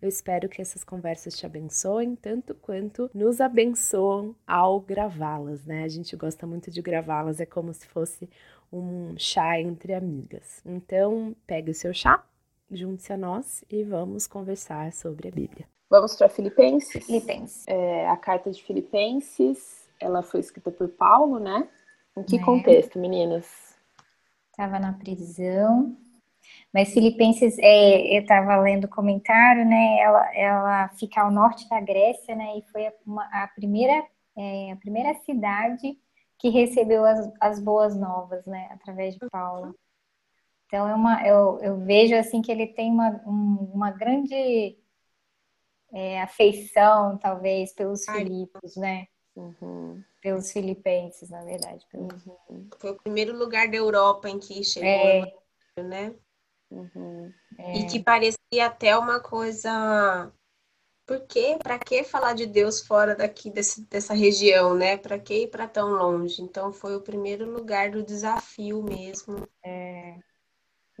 Eu espero que essas conversas te abençoem tanto quanto nos abençoam ao gravá-las, né? A gente gosta muito de gravá-las, é como se fosse um chá entre amigas. Então, pegue o seu chá, junte-se a nós e vamos conversar sobre a Bíblia. Vamos para Filipenses? Filipenses. É, a carta de Filipenses, ela foi escrita por Paulo, né? Em que é. contexto, meninas? Estava na prisão, mas Filipenses, é, eu estava lendo o comentário, né? Ela, ela fica ao norte da Grécia, né? E foi uma, a primeira é, a primeira cidade que recebeu as, as boas novas, né? Através de Paulo. Então é uma, eu, eu vejo assim que ele tem uma, um, uma grande é, afeição, talvez, pelos Filipos, né? Uhum. Pelos filipenses, na verdade. Pelos... Uhum. Foi o primeiro lugar da Europa em que chegou, é... né? Uhum. É. E que parecia até uma coisa. Por quê? Para que falar de Deus fora daqui desse, dessa região, né? Para que ir para tão longe? Então foi o primeiro lugar do desafio mesmo. É.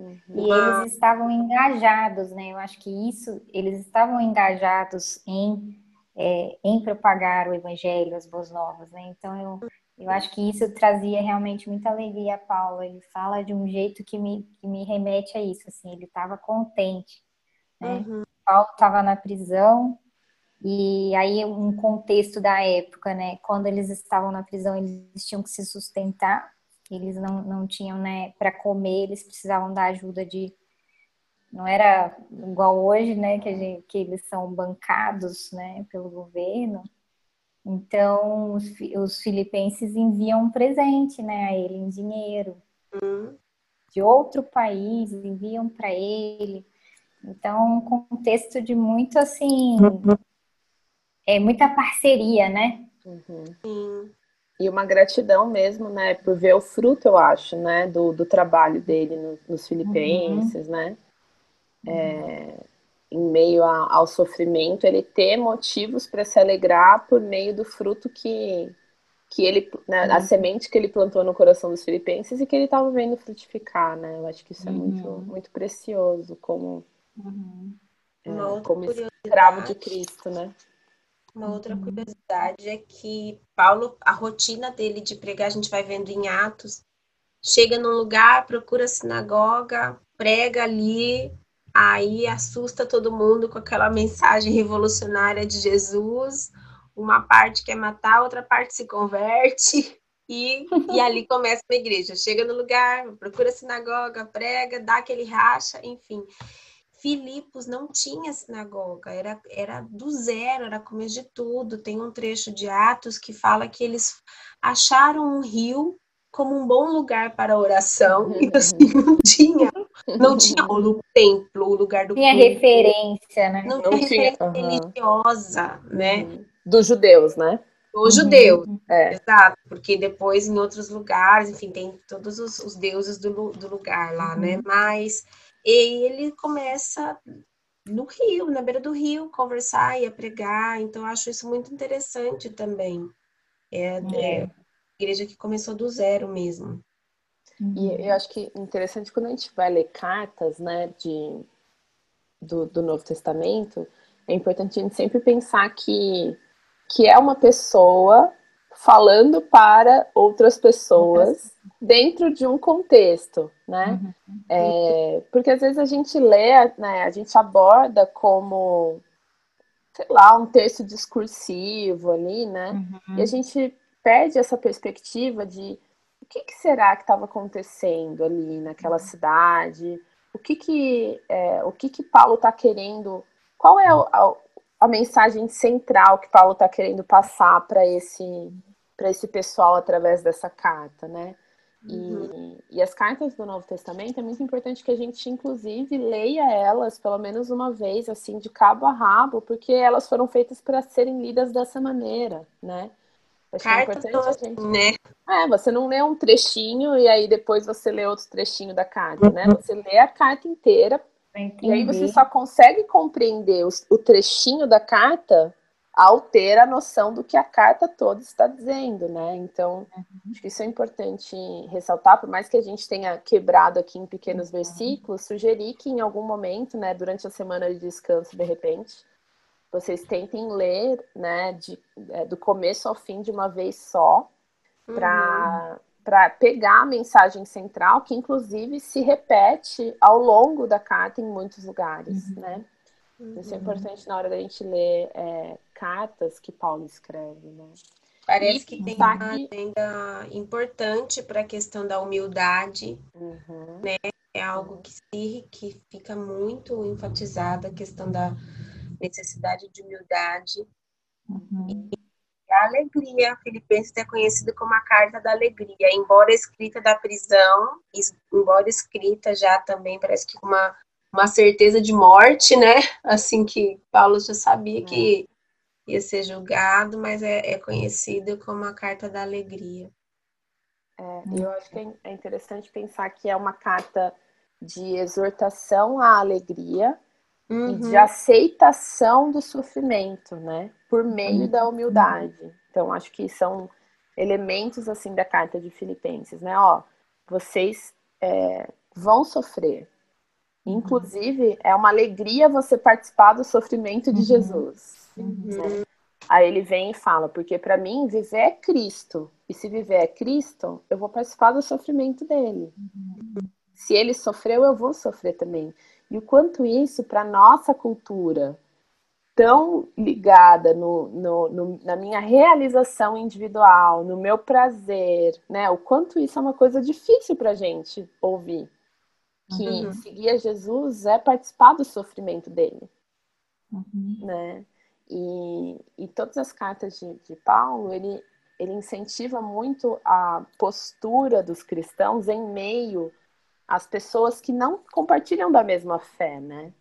Uhum. E eles estavam engajados, né? Eu acho que isso, eles estavam engajados em, é, em propagar o evangelho, as boas novas, né? Então eu, eu acho que isso trazia realmente muita alegria a Paulo. Ele fala de um jeito que me, que me remete a isso, assim, ele estava contente. Né? Uhum. Paulo estava na prisão, e aí um contexto da época, né? Quando eles estavam na prisão, eles tinham que se sustentar, eles não, não tinham, né, para comer, eles precisavam da ajuda de. Não era igual hoje, né, que, gente, que eles são bancados, né, pelo governo. Então, os, os filipenses enviam um presente né, a ele em dinheiro. Uhum. De outro país, enviam para ele. Então, um contexto de muito assim. É muita parceria, né? Uhum. Sim. E uma gratidão mesmo, né, por ver o fruto, eu acho, né, do, do trabalho dele no, nos filipenses, uhum. né? É, em meio a, ao sofrimento, ele ter motivos para se alegrar por meio do fruto que, que ele, né, uhum. a semente que ele plantou no coração dos filipenses e que ele estava vendo frutificar, né? Eu acho que isso é uhum. muito, muito precioso como, uhum. é, como escravo de Cristo, né? Uma outra uhum. curiosidade é que Paulo, a rotina dele de pregar, a gente vai vendo em Atos, chega num lugar, procura a sinagoga, prega ali, Aí assusta todo mundo com aquela mensagem revolucionária de Jesus. Uma parte quer matar, outra parte se converte. E, e ali começa a igreja. Chega no lugar, procura a sinagoga, prega, dá aquele racha, enfim. Filipos não tinha sinagoga, era, era do zero, era começo de tudo. Tem um trecho de Atos que fala que eles acharam um rio como um bom lugar para oração, então assim, não tinha, não tinha o templo, o lugar do tinha culto, referência, né? Não, não tinha referência religiosa, né? Uhum. Dos judeus, né? Dos uhum. judeus, é. exato, porque depois em outros lugares, enfim, tem todos os, os deuses do, do lugar lá, né? uhum. né? Mas ele começa no rio, na beira do rio, conversar e a pregar, então eu acho isso muito interessante também. É, é. é igreja que começou do zero mesmo. E eu acho que interessante quando a gente vai ler cartas, né, de, do, do Novo Testamento, é importante a gente sempre pensar que, que é uma pessoa falando para outras pessoas dentro de um contexto, né? Uhum. É, porque às vezes a gente lê, né, a gente aborda como, sei lá, um texto discursivo ali, né? Uhum. E a gente perde essa perspectiva de que, que será que estava acontecendo ali naquela uhum. cidade, o que que, é, o que, que Paulo está querendo, qual é a, a, mensagem central que Paulo está querendo passar para esse, esse pessoal através dessa carta, né? E, uhum. e, as cartas do Novo Testamento é muito importante que a gente, inclusive, leia elas pelo menos uma vez, assim, de cabo a rabo, porque elas foram feitas para serem lidas dessa maneira, né? Acho Carta que é importante a gente. Né? É, você não lê um trechinho e aí depois você lê outro trechinho da carta, né? Uhum. Você lê a carta inteira e aí você só consegue compreender o, o trechinho da carta ao ter a noção do que a carta toda está dizendo, né? Então, uhum. acho que isso é importante ressaltar, por mais que a gente tenha quebrado aqui em pequenos uhum. versículos, sugerir que em algum momento, né, durante a semana de descanso, de repente, vocês tentem ler, né, de, é, do começo ao fim de uma vez só, para uhum. para pegar a mensagem central, que inclusive se repete ao longo da carta em muitos lugares, uhum. né? Isso é uhum. importante na hora da gente ler é, cartas que Paulo escreve, né? Parece e que tem uma agenda importante para a questão da humildade, uhum. né? É algo que, se, que fica muito enfatizada, a questão da necessidade de humildade. Uhum. E a alegria, Filipenses é conhecido como a carta da alegria, embora escrita da prisão, embora escrita já também parece que com uma, uma certeza de morte, né? Assim que Paulo já sabia que é. ia ser julgado, mas é, é conhecido como a carta da alegria. É, eu acho que é, é interessante pensar que é uma carta de exortação à alegria, uhum. e de uhum. aceitação do sofrimento, né? Por meio uhum. da humildade. Então, acho que são elementos assim da carta de Filipenses, né? Ó, vocês é, vão sofrer. Uhum. Inclusive, é uma alegria você participar do sofrimento de uhum. Jesus. Né? Aí ele vem e fala, porque para mim viver é Cristo. E se viver é Cristo, eu vou participar do sofrimento dele. Se ele sofreu, eu vou sofrer também. E o quanto isso, para nossa cultura, tão ligada no, no, no, na minha realização individual, no meu prazer, né? O quanto isso é uma coisa difícil para gente ouvir. Que uhum. seguir a Jesus é participar do sofrimento dele, uhum. né? E, e todas as cartas de, de Paulo, ele, ele incentiva muito a postura dos cristãos em meio as pessoas que não compartilham da mesma fé, né?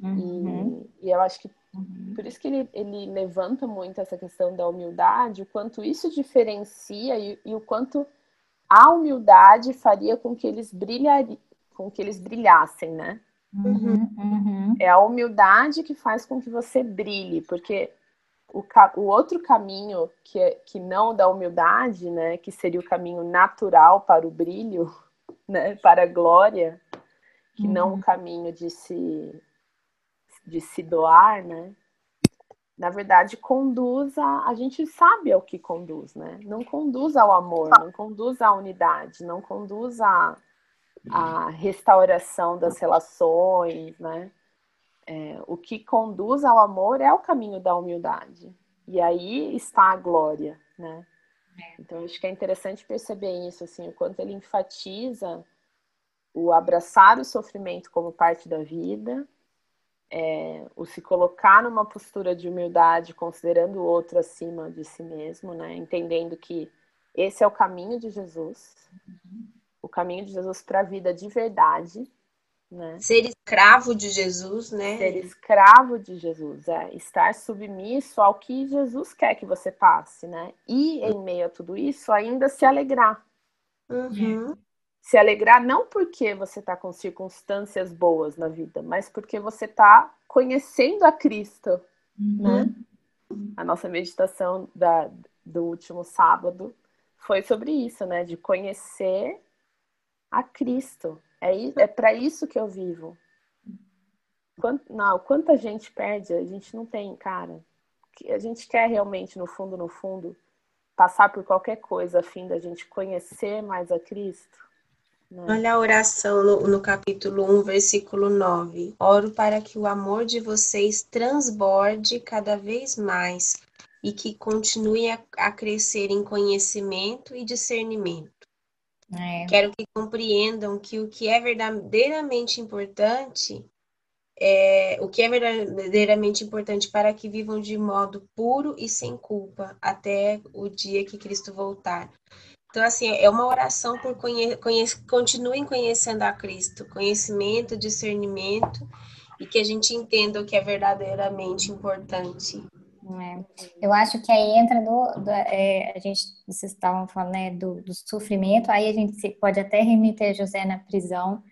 Uhum. E, e, eu acho que uhum. por isso que ele, ele levanta muito essa questão da humildade, o quanto isso diferencia e, e o quanto a humildade faria com que eles brilhari, com que eles brilhassem, né? Uhum, uhum. É a humildade que faz com que você brilhe, porque o, o outro caminho que, é, que não da humildade, né, que seria o caminho natural para o brilho, né, para a glória, que uhum. não o caminho de se de se doar, né? Na verdade, conduz a. A gente sabe ao que conduz, né? Não conduz ao amor, não conduz à unidade, não conduz à, à restauração das relações, né? É, o que conduz ao amor é o caminho da humildade. E aí está a glória, né? Então, acho que é interessante perceber isso, assim, o quanto ele enfatiza o abraçar o sofrimento como parte da vida, é, o se colocar numa postura de humildade, considerando o outro acima de si mesmo, né? Entendendo que esse é o caminho de Jesus, uhum. o caminho de Jesus para a vida de verdade, né? Ser escravo de Jesus, né? Ser escravo de Jesus, é estar submisso ao que Jesus quer que você passe, né? E em meio a tudo isso, ainda se alegrar. Uhum. Se alegrar não porque você está com circunstâncias boas na vida, mas porque você está conhecendo a Cristo, uhum. né? A nossa meditação da, do último sábado foi sobre isso, né? De conhecer a Cristo, é, é para isso que eu vivo. Quanto, não, quanta gente perde, a gente não tem, cara. A gente quer realmente, no fundo, no fundo, passar por qualquer coisa a fim da gente conhecer mais a Cristo. Né? Olha a oração no, no, capítulo 1, versículo 9. Oro para que o amor de vocês transborde cada vez mais e que continue a, a crescer em conhecimento e discernimento é. Quero que compreendam que o que é verdadeiramente importante é o que é verdadeiramente importante para que vivam de modo puro e sem culpa até o dia que Cristo voltar. Então, assim, é uma oração por conhe conhe continuem conhecendo a Cristo, conhecimento, discernimento, e que a gente entenda o que é verdadeiramente importante É. Eu acho que aí entra do, do é, a gente, vocês estavam falando né, do, do, sofrimento, aí a gente pode até remeter a José na prisão,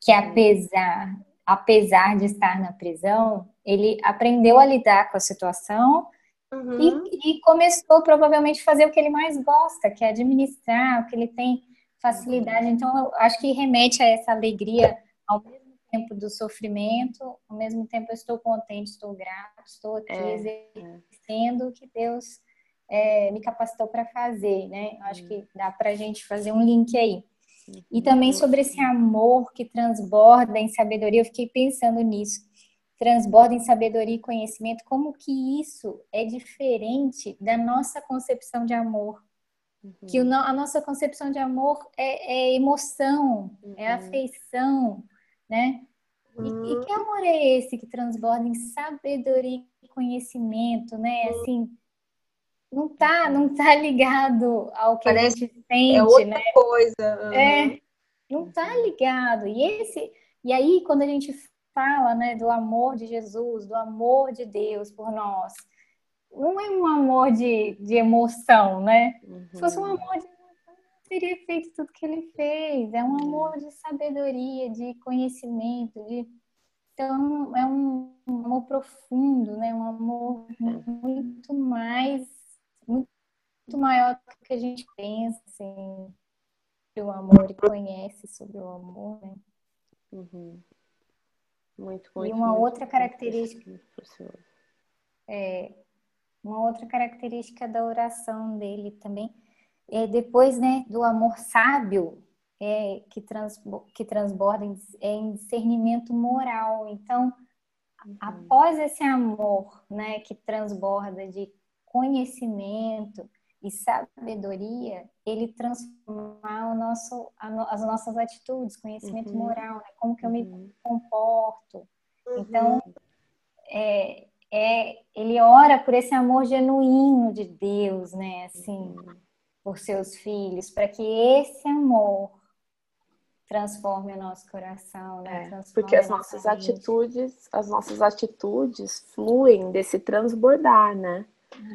que apesar, apesar de estar na prisão, ele aprendeu a lidar com a situação uhum. e, e, começou provavelmente a fazer o que ele mais gosta, que é administrar, o que ele tem facilidade. Então, eu acho que remete a essa alegria ao mesmo tempo do sofrimento, ao mesmo tempo eu estou contente, estou grato, estou aqui é, exercendo o que Deus é, me capacitou para fazer, né? Eu acho que dá para a gente fazer um link aí. E uhum. também sobre esse amor que transborda em sabedoria, eu fiquei pensando nisso. Transborda em sabedoria e conhecimento, como que isso é diferente da nossa concepção de amor. Uhum. Que o, a nossa concepção de amor é, é emoção, é uhum. é afeição, né? E, e, que amor é esse que transborda em sabedoria e conhecimento, né? Assim, não tá, não tá ligado ao que Parece a gente sente, é outra né? coisa. Uhum. É, não tá ligado. E esse, e aí quando a gente fala, né, do amor de Jesus, do amor de Deus por nós, não é um amor de, de emoção, né? Uhum. Se fosse um uhum. amor de teria feito tudo que ele fez. É um amor de sabedoria, de conhecimento, de então é um amor profundo, né? Um amor muito mais, muito maior do que a gente pensa assim, sobre o amor e conhece sobre o amor, né? Uhum. Muito, muito. E uma muito, outra característica. É, uma outra característica da oração dele também é, depois né, do amor sábio, é, que, trans, que transborda em, é, em discernimento moral. Então, uhum. após esse amor né, que transborda de conhecimento e sabedoria, ele transforma o nosso, no, as nossas atitudes, conhecimento uhum. moral, né? como que eu me uhum. comporto. Então, uhum. é, é, ele ora por esse amor genuíno de Deus, né? Assim, uhum por seus filhos, para que esse amor transforme o nosso coração, né? É, porque as nossas atitudes, as nossas atitudes fluem desse transbordar, né?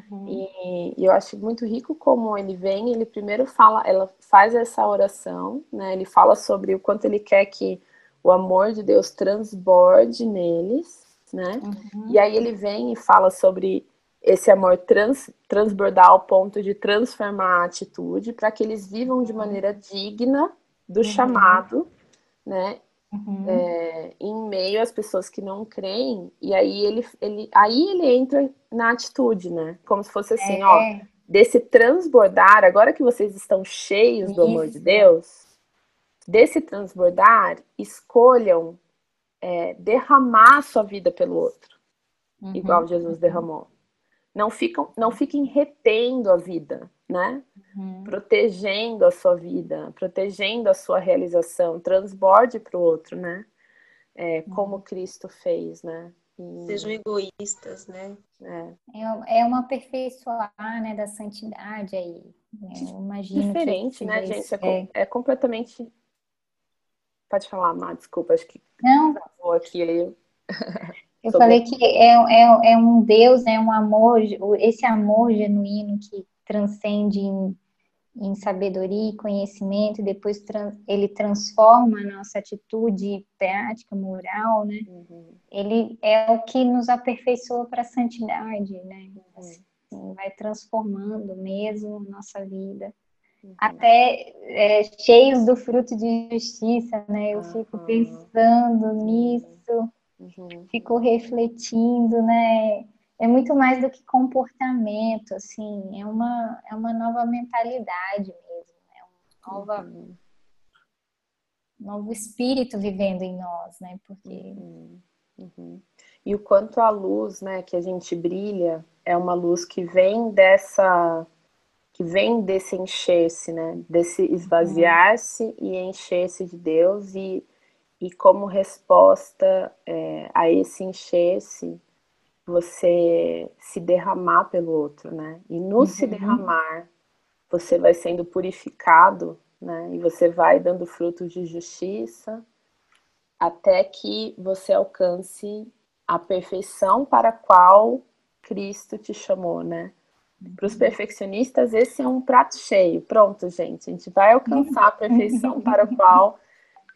Uhum. E, e, eu acho muito rico como ele vem, ele primeiro fala, ela faz essa oração, né? Ele fala sobre o quanto ele quer que o amor de Deus transborde neles, né? Uhum. E aí ele vem e fala sobre esse amor trans, transbordar ao ponto de transformar a atitude para que eles vivam de maneira digna do uhum. chamado, né? Uhum. É, em meio às pessoas que não creem, e aí ele, ele, aí ele entra na atitude, né? Como se fosse assim, é. ó, desse transbordar, agora que vocês estão cheios do Isso. amor de Deus, desse transbordar, escolham é, derramar a sua vida pelo outro, uhum. igual Jesus uhum. derramou. Não, ficam, não fiquem retendo a vida, né? Uhum. Protegendo a sua vida, protegendo a sua realização, transborde para o outro, né? É, como uhum. Cristo fez, né? E... Sejam egoístas, né? É. é, é uma aperfeiçoar, né, da santidade aí. Né? Eu imagino Diferente, né, gente? É, é, é, completamente. Pode falar, Má, desculpa, acho que. Não. Vou aqui aí. Eu Sobre... falei que é, é, é um Deus, é um amor, esse amor genuíno que transcende em, em sabedoria e conhecimento, e depois trans, ele transforma a nossa atitude prática, moral, né? Uhum. Ele é o que nos aperfeiçoa para a santidade, né? Uhum. Assim, vai transformando mesmo nossa vida. Uhum. Até é, cheios do fruto de justiça, né? Eu fico pensando nisso Uhum. Fico refletindo, né? É muito mais do que comportamento, assim, é uma, é uma nova mentalidade mesmo, é um nova, uhum. novo espírito vivendo em nós, né? Porque. Uhum. uhum. E o quanto a luz, né, que a gente brilha, é uma luz que vem dessa que vem desse encher-se, né? Desse esvaziar-se uhum. e encher-se de Deus e e como resposta é, a esse encher-se, você se derramar pelo outro, né? E no uhum. se derramar, você vai sendo purificado, né? E você vai dando frutos de justiça até que você alcance a perfeição para a qual Cristo te chamou, né? Para os perfeccionistas, esse é um prato cheio. Pronto, gente, a gente vai alcançar a perfeição para a qual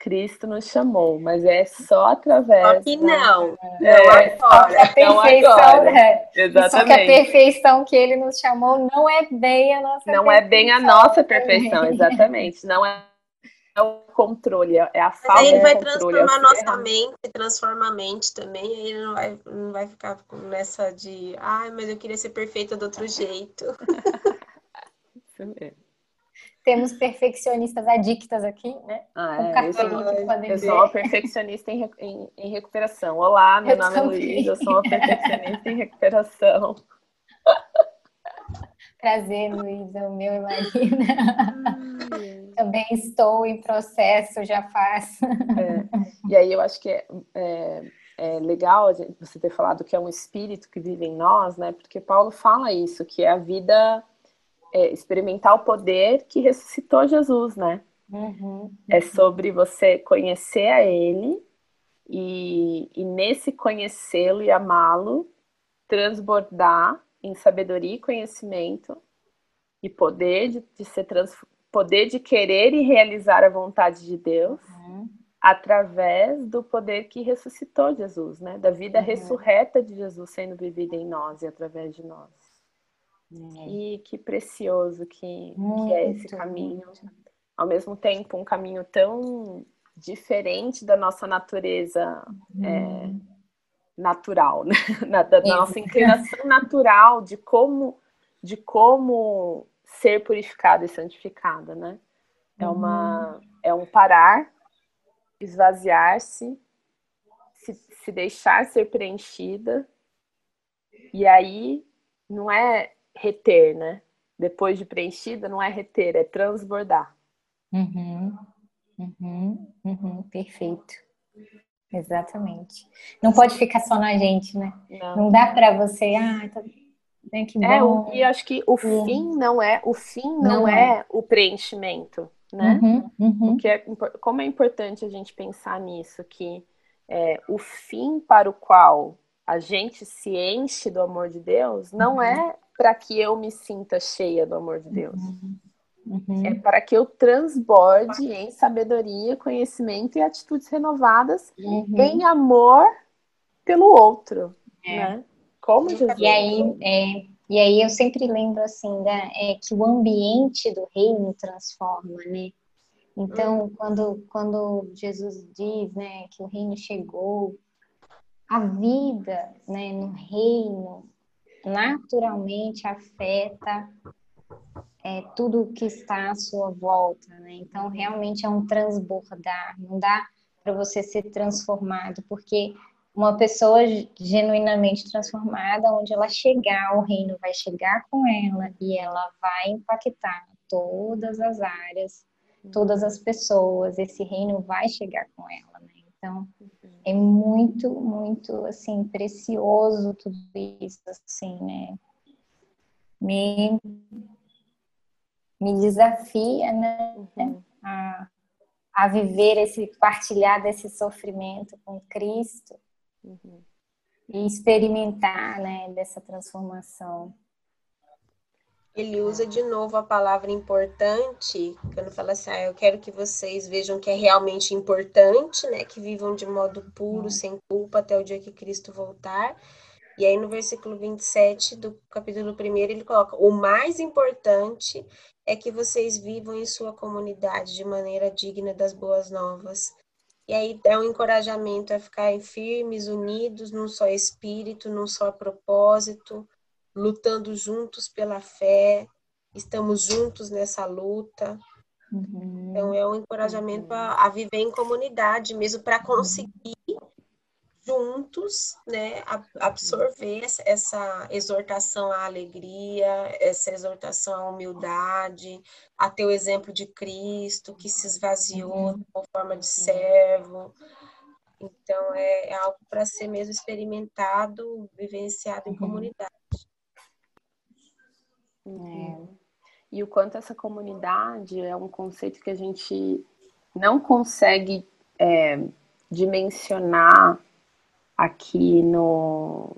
Cristo nos chamou, mas é só através. Só que não. É, não agora. A perfeição, é. Exatamente. Só que a perfeição que ele nos chamou não é bem a nossa Não é bem a nossa perfeição, exatamente. Não é o controle, é a falta Mas aí ele vai transformar nossa mente, transforma a mente também, aí ele não vai, não vai ficar nessa de, ai, mas eu queria ser perfeita do outro jeito. Isso mesmo. Temos perfeccionistas adictas aqui, né? Ah, é, eu, sou, eu sou uma perfeccionista em, em, em recuperação. Olá, meu eu nome também. é Luiz, eu sou uma perfeccionista em recuperação. Prazer, Luiz, é o meu e Marina. Também estou em processo, já faço. É. E aí eu acho que é, é, é, legal você ter falado que é um espírito que vive em nós, né? Porque Paulo fala isso, que é a vida é, experimentar o poder que ressuscitou Jesus, né? Uhum. É sobre você conhecer a Ele e, e nesse conhecê-lo e amá-lo, transbordar em sabedoria e conhecimento e poder de, de ser trans, poder de querer e realizar a vontade de Deus uhum. através do poder que ressuscitou Jesus, né? Da vida uhum. ressurreta de Jesus sendo vivida em nós e através de nós. Uhum. E que precioso que, que é esse caminho. Muito. Ao mesmo tempo, um caminho tão diferente da nossa natureza é, natural, né? da, da nossa inclinação natural de como, de como ser purificada e santificada, né? É, uma, uhum. é um parar, esvaziar-se, se, se deixar ser preenchida, e aí não é reter, né? Depois de preenchida, não é reter, é transbordar. Uhum, uhum, uhum, perfeito. Exatamente. Não pode ficar só na gente, né? Não, não dá para você, ah, tá, né, que é, bom. É, e acho que o fim não é, o fim não, não é. é. o preenchimento, né? Uhum, uhum. Porque é, como é importante a gente pensar nisso, que é, o fim para o qual a gente se enche do amor de Deus não uhum. é para que eu me sinta cheia do amor de Deus. Uhum. Uhum. É para que eu transborde em sabedoria, conhecimento e atitudes renovadas uhum. em amor pelo outro, é. né? Como Jesus. E aí, é, e aí eu sempre lembro assim, da, é, que o ambiente do reino transforma, né? Então, uhum. quando, quando Jesus diz né, que o reino chegou, a vida né, no reino naturalmente afeta é, tudo que está à sua volta, né? Então, realmente é um transbordar, não dá para você ser transformado, porque uma pessoa genuinamente transformada, onde ela chegar, o reino vai chegar com ela e ela vai impactar todas as áreas, todas as pessoas, esse reino vai chegar com ela, né? Então, é muito, muito, assim, precioso tudo isso, assim, né? Me, me desafia, né? Uhum. A, a viver esse, partilhar desse sofrimento com Cristo uhum. e experimentar, né, dessa transformação ele usa de novo a palavra importante, quando fala assim, ah, eu quero que vocês vejam que é realmente importante, né? Que vivam de modo puro, sem culpa, até o dia que Cristo voltar. E aí no versículo 27 do capítulo 1, ele coloca: o mais importante é que vocês vivam em sua comunidade de maneira digna das boas novas. E aí é um encorajamento a ficarem firmes, unidos num só espírito, num só propósito, lutando juntos pela fé, estamos juntos nessa luta. Uhum. Então, é um encorajamento uhum. a, a, viver em comunidade mesmo, para conseguir juntos né, absorver essa, essa exortação à alegria, essa exortação à humildade, a ter o exemplo de Cristo que se esvaziou uhum. com forma de servo. Então, é, é algo para ser mesmo experimentado, vivenciado em uhum. comunidade. É. E o quanto essa comunidade é um conceito que a gente não consegue é, dimensionar aqui no,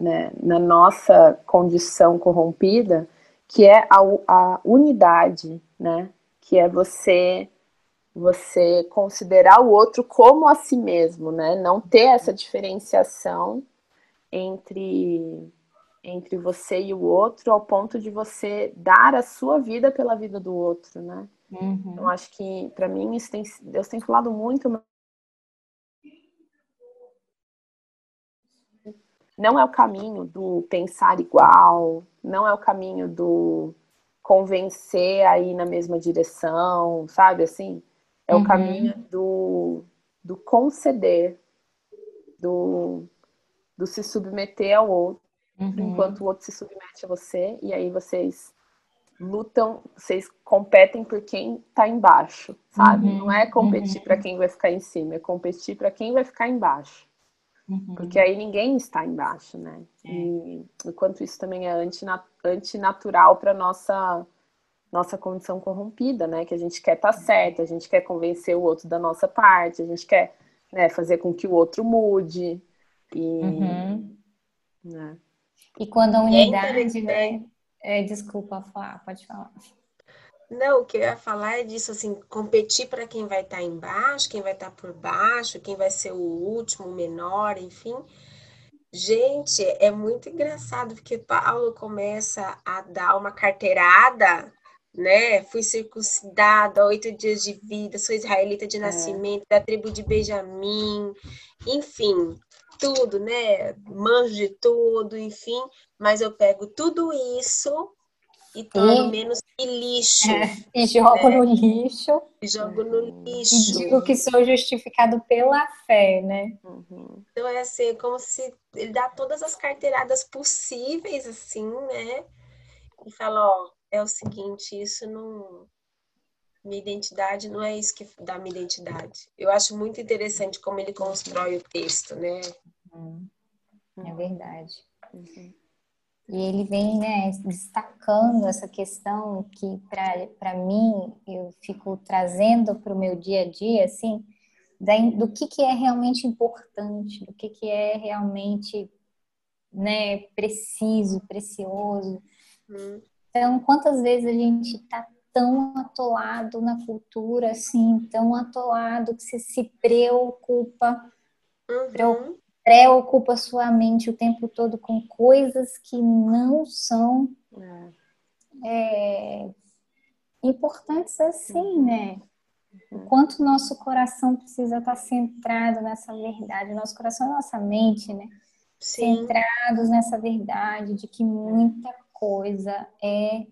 né, na nossa condição corrompida, que é a, a unidade, né? Que é você você considerar o outro como a si mesmo, né? Não ter essa diferenciação entre entre você e o outro ao ponto de você dar a sua vida pela vida do outro, né? Uhum. Então acho que para mim isso tem Deus tem falado muito não é o caminho do pensar igual, não é o caminho do convencer aí na mesma direção, sabe assim? É uhum. o caminho do, do conceder, do, do se submeter ao outro, uhum. enquanto o outro se submete a você, e aí vocês lutam, vocês competem por quem tá embaixo, sabe? Uhum. Não é competir uhum. para quem vai ficar em cima, é competir para quem vai ficar embaixo. Uhum. Porque aí ninguém está embaixo, né? É. E enquanto isso também é antinatural para nossa nossa condição corrompida, né? Que a gente quer estar tá certo, a gente quer convencer o outro da nossa parte, a gente quer né, fazer com que o outro mude. E, uhum. né? E quando a é unidade, né? É, desculpa, falar, pode falar. Não, o que eu ia falar é disso, assim, competir para quem vai estar tá embaixo, quem vai estar tá por baixo, quem vai ser o último, o menor, enfim. Gente, é muito engraçado, porque Paulo começa a dar uma carteirada né? Fui circuncidada, oito dias de vida, sou israelita de é. nascimento, é. da tribo de Benjamim, enfim, tudo, né? Manjo de tudo, enfim, mas eu pego tudo isso e torno menos que lixo. É, e jogo né? no lixo. E jogo no lixo. E digo que sou justificado pela fé, né? Uhum. Então é assim, como se ele dá todas as carteiradas possíveis, assim, né? E fala, ó, é o seguinte, isso não. Minha identidade não é isso que dá minha identidade. Eu acho muito interessante como ele constrói o texto, né? Uhum. É verdade. Uhum. E ele vem né, destacando essa questão que, para mim, eu fico trazendo para o meu dia a dia, assim, do que, que é realmente importante, do que, que é realmente né, preciso, precioso. Hum. Então, quantas vezes a gente está tão atolado na cultura, assim, tão atolado que você se preocupa, uhum. Preocupa sua mente o tempo todo com coisas que não são é. É, importantes assim, uhum. né? O quanto nosso coração precisa estar centrado nessa verdade, nosso coração e nossa mente, né? Sim. Centrados nessa verdade de que muita coisa é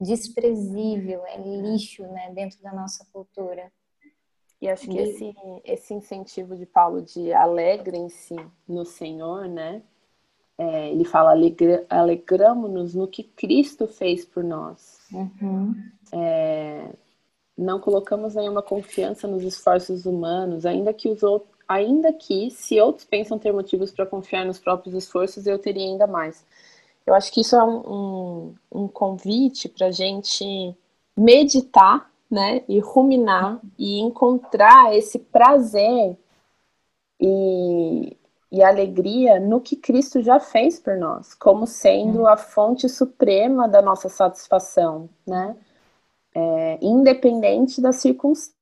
desprezível, é lixo, né, dentro da nossa cultura. E acho que esse, esse incentivo de Paulo de alegrem-se no Senhor, né? É, ele fala alegra, alegramos-nos no que Cristo fez por nós. Uhum. É, não colocamos nenhuma confiança nos esforços humanos, ainda que os outros, ainda que se outros pensam ter motivos para confiar nos próprios esforços, eu teria ainda mais. Eu acho que isso é um, um, um convite para a gente meditar, né, e ruminar e encontrar esse prazer e, e alegria no que Cristo já fez por nós, como sendo a fonte suprema da nossa satisfação, né, é, independente das circunstâncias.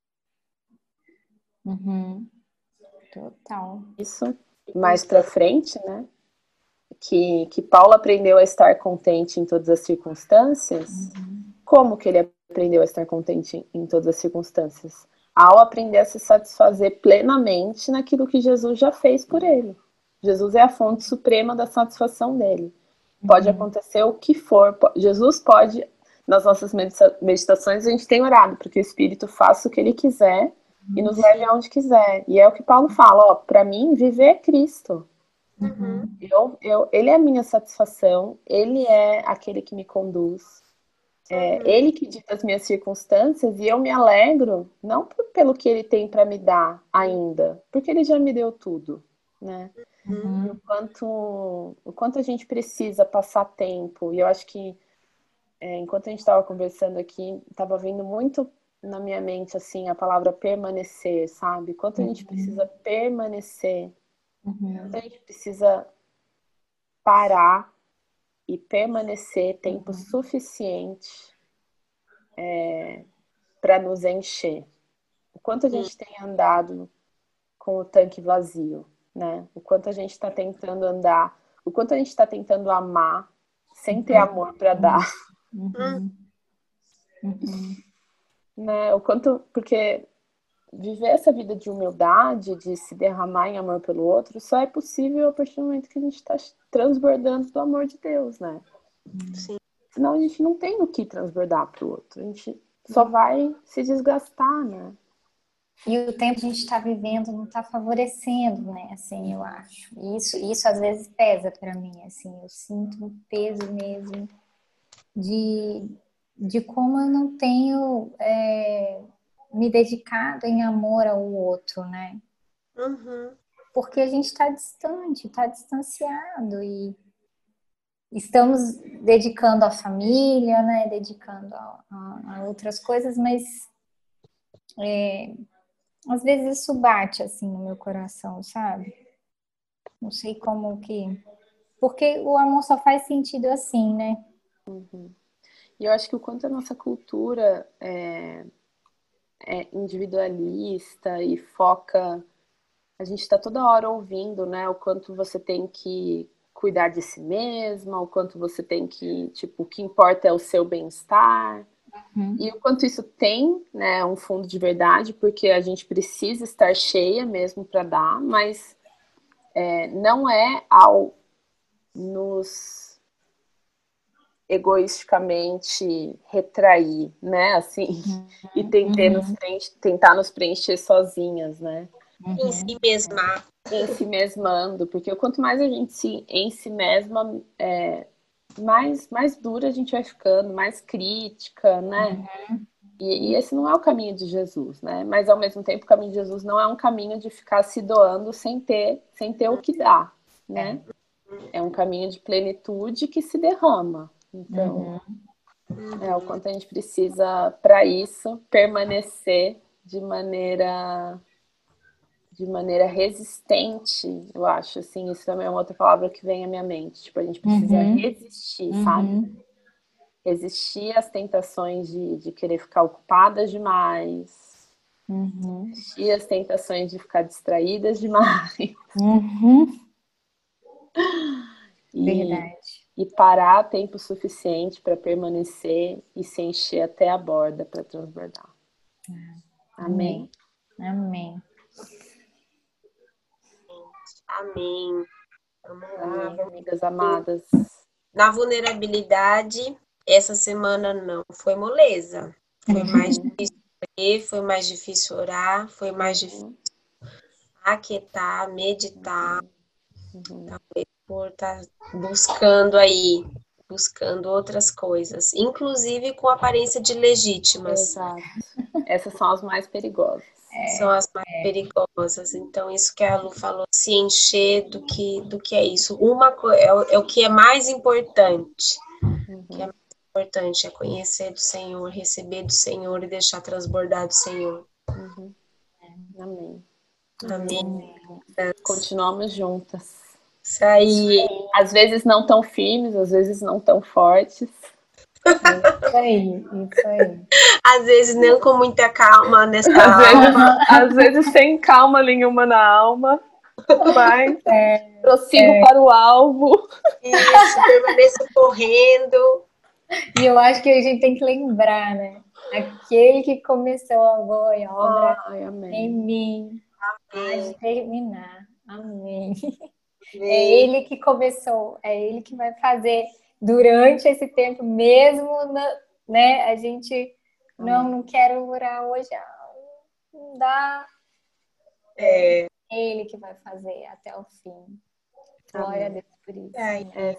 Uhum. Total. Isso mais para frente, né? que, que Paulo aprendeu a estar contente em todas as circunstâncias, uhum. Como que ele aprendeu a estar contente em todas as circunstâncias? Ao aprender a se satisfazer plenamente naquilo que Jesus já fez por ele. Jesus é a fonte suprema da satisfação dele. Pode uhum. acontecer o que for. Jesus pode, nas nossas meditações, a gente tem orado para que o Espírito faça o que ele quiser uhum. e nos leve aonde quiser. E é o que Paulo fala: ó, para mim, viver é Cristo. Uhum. Eu, eu, ele é a minha satisfação, ele é aquele que me conduz, é uhum. ele que dita as minhas circunstâncias e eu me alegro, não por, pelo que ele tem para me dar ainda, porque ele já me deu tudo, né? Uhum. O, quanto, o quanto a gente precisa passar tempo, e eu acho que é, enquanto a gente estava conversando aqui, estava vindo muito na minha mente assim a palavra permanecer, sabe? Quanto a gente uhum. precisa permanecer Uhum. Então a gente precisa parar e permanecer tempo suficiente é, para nos encher. O quanto a gente tem andado com o tanque vazio, né? O quanto a gente está tentando andar, o quanto a gente está tentando amar sem ter amor para dar. Uhum. Uhum. Né? O quanto, porque viver essa vida de humildade, de se derramar em amor pelo outro, só é possível a partir do momento que a gente está transbordando do amor de Deus, né? Sim. Senão a gente não tem o que transbordar para o outro. A gente só vai se desgastar, né? E o tempo que a gente está vivendo não está favorecendo, né? Assim, eu acho. Isso, isso às vezes pesa para mim, assim. Eu sinto um peso mesmo de, de como eu não tenho é, me dedicado em amor ao outro, né? Uhum. Porque a gente está distante, está distanciado e estamos dedicando à família, né? Dedicando a, a, a outras coisas, mas é, às vezes isso bate assim no meu coração, sabe? Não sei como que. Porque o amor só faz sentido assim, né? Uhum. E eu acho que o quanto a nossa cultura é, é individualista e foca. A gente está toda hora ouvindo, né? O quanto você tem que cuidar de si mesma, o quanto você tem que, tipo, o que importa é o seu bem-estar. Uhum. E o quanto isso tem né, um fundo de verdade, porque a gente precisa estar cheia mesmo para dar, mas é, não é ao nos egoisticamente retrair, né? Assim, uhum. e tentar, uhum. nos preencher, tentar nos preencher sozinhas, né? Uhum. Em si mesma. Em si mesmando, porque quanto mais a gente se em si mesma, é, mais, mais dura a gente vai ficando, mais crítica, né? Uhum. E, e, esse não é o caminho de Jesus, né? Mas ao mesmo tempo, o caminho de Jesus não é um caminho de ficar se doando sem ter, sem ter o que dar, né? É, é um caminho de plenitude que se derrama. Então, uhum. é o quanto a gente precisa para isso permanecer de maneira de maneira resistente, eu acho, assim, isso também é uma outra palavra que vem à minha mente. Tipo, a gente precisa uhum. resistir, uhum. sabe? Resistir às tentações de, de querer ficar ocupadas demais. Uhum. Resistir às tentações de ficar distraídas demais. Uhum. E, Verdade. E parar tempo suficiente para permanecer e se encher até a borda para transbordar. Amém. Amém. Amém. Vamos lá, Amém, amigas amadas. Na vulnerabilidade, essa semana não foi moleza. Foi mais difícil ler, foi mais difícil orar, foi mais difícil aquietar, meditar. Uhum. Talvez por estar tá buscando aí, buscando outras coisas, inclusive com aparência de legítimas. Exato. Essas são as mais perigosas. É, são as mais é. perigosas. Então, isso que a Lu falou, se encher do que, do que é isso. Uma é, o, é o que é mais importante. Uhum. O que é mais importante é conhecer do Senhor, receber do Senhor e deixar transbordar do Senhor. Uhum. Amém. Amém. Amém. Continuamos juntas. Isso aí. Às vezes não tão firmes, às vezes não tão fortes. Isso aí, isso aí. Às vezes não com muita calma nessa às alma. Vezes, às vezes sem calma nenhuma na alma. Mas é, prossigo é. para o alvo. Isso, permaneço correndo. E eu acho que a gente tem que lembrar, né? Aquele que começou a boa obra Ai, em mim. Amém. terminar. Amém. É ele que começou, é ele que vai fazer durante esse tempo, mesmo, na, né? A gente não, não quero orar hoje, ah, não dá. É. é ele que vai fazer até o fim. Glória Amém. a Deus por isso. Ai, é.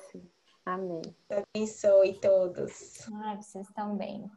Amém. Abençoe todos. Ah, vocês também.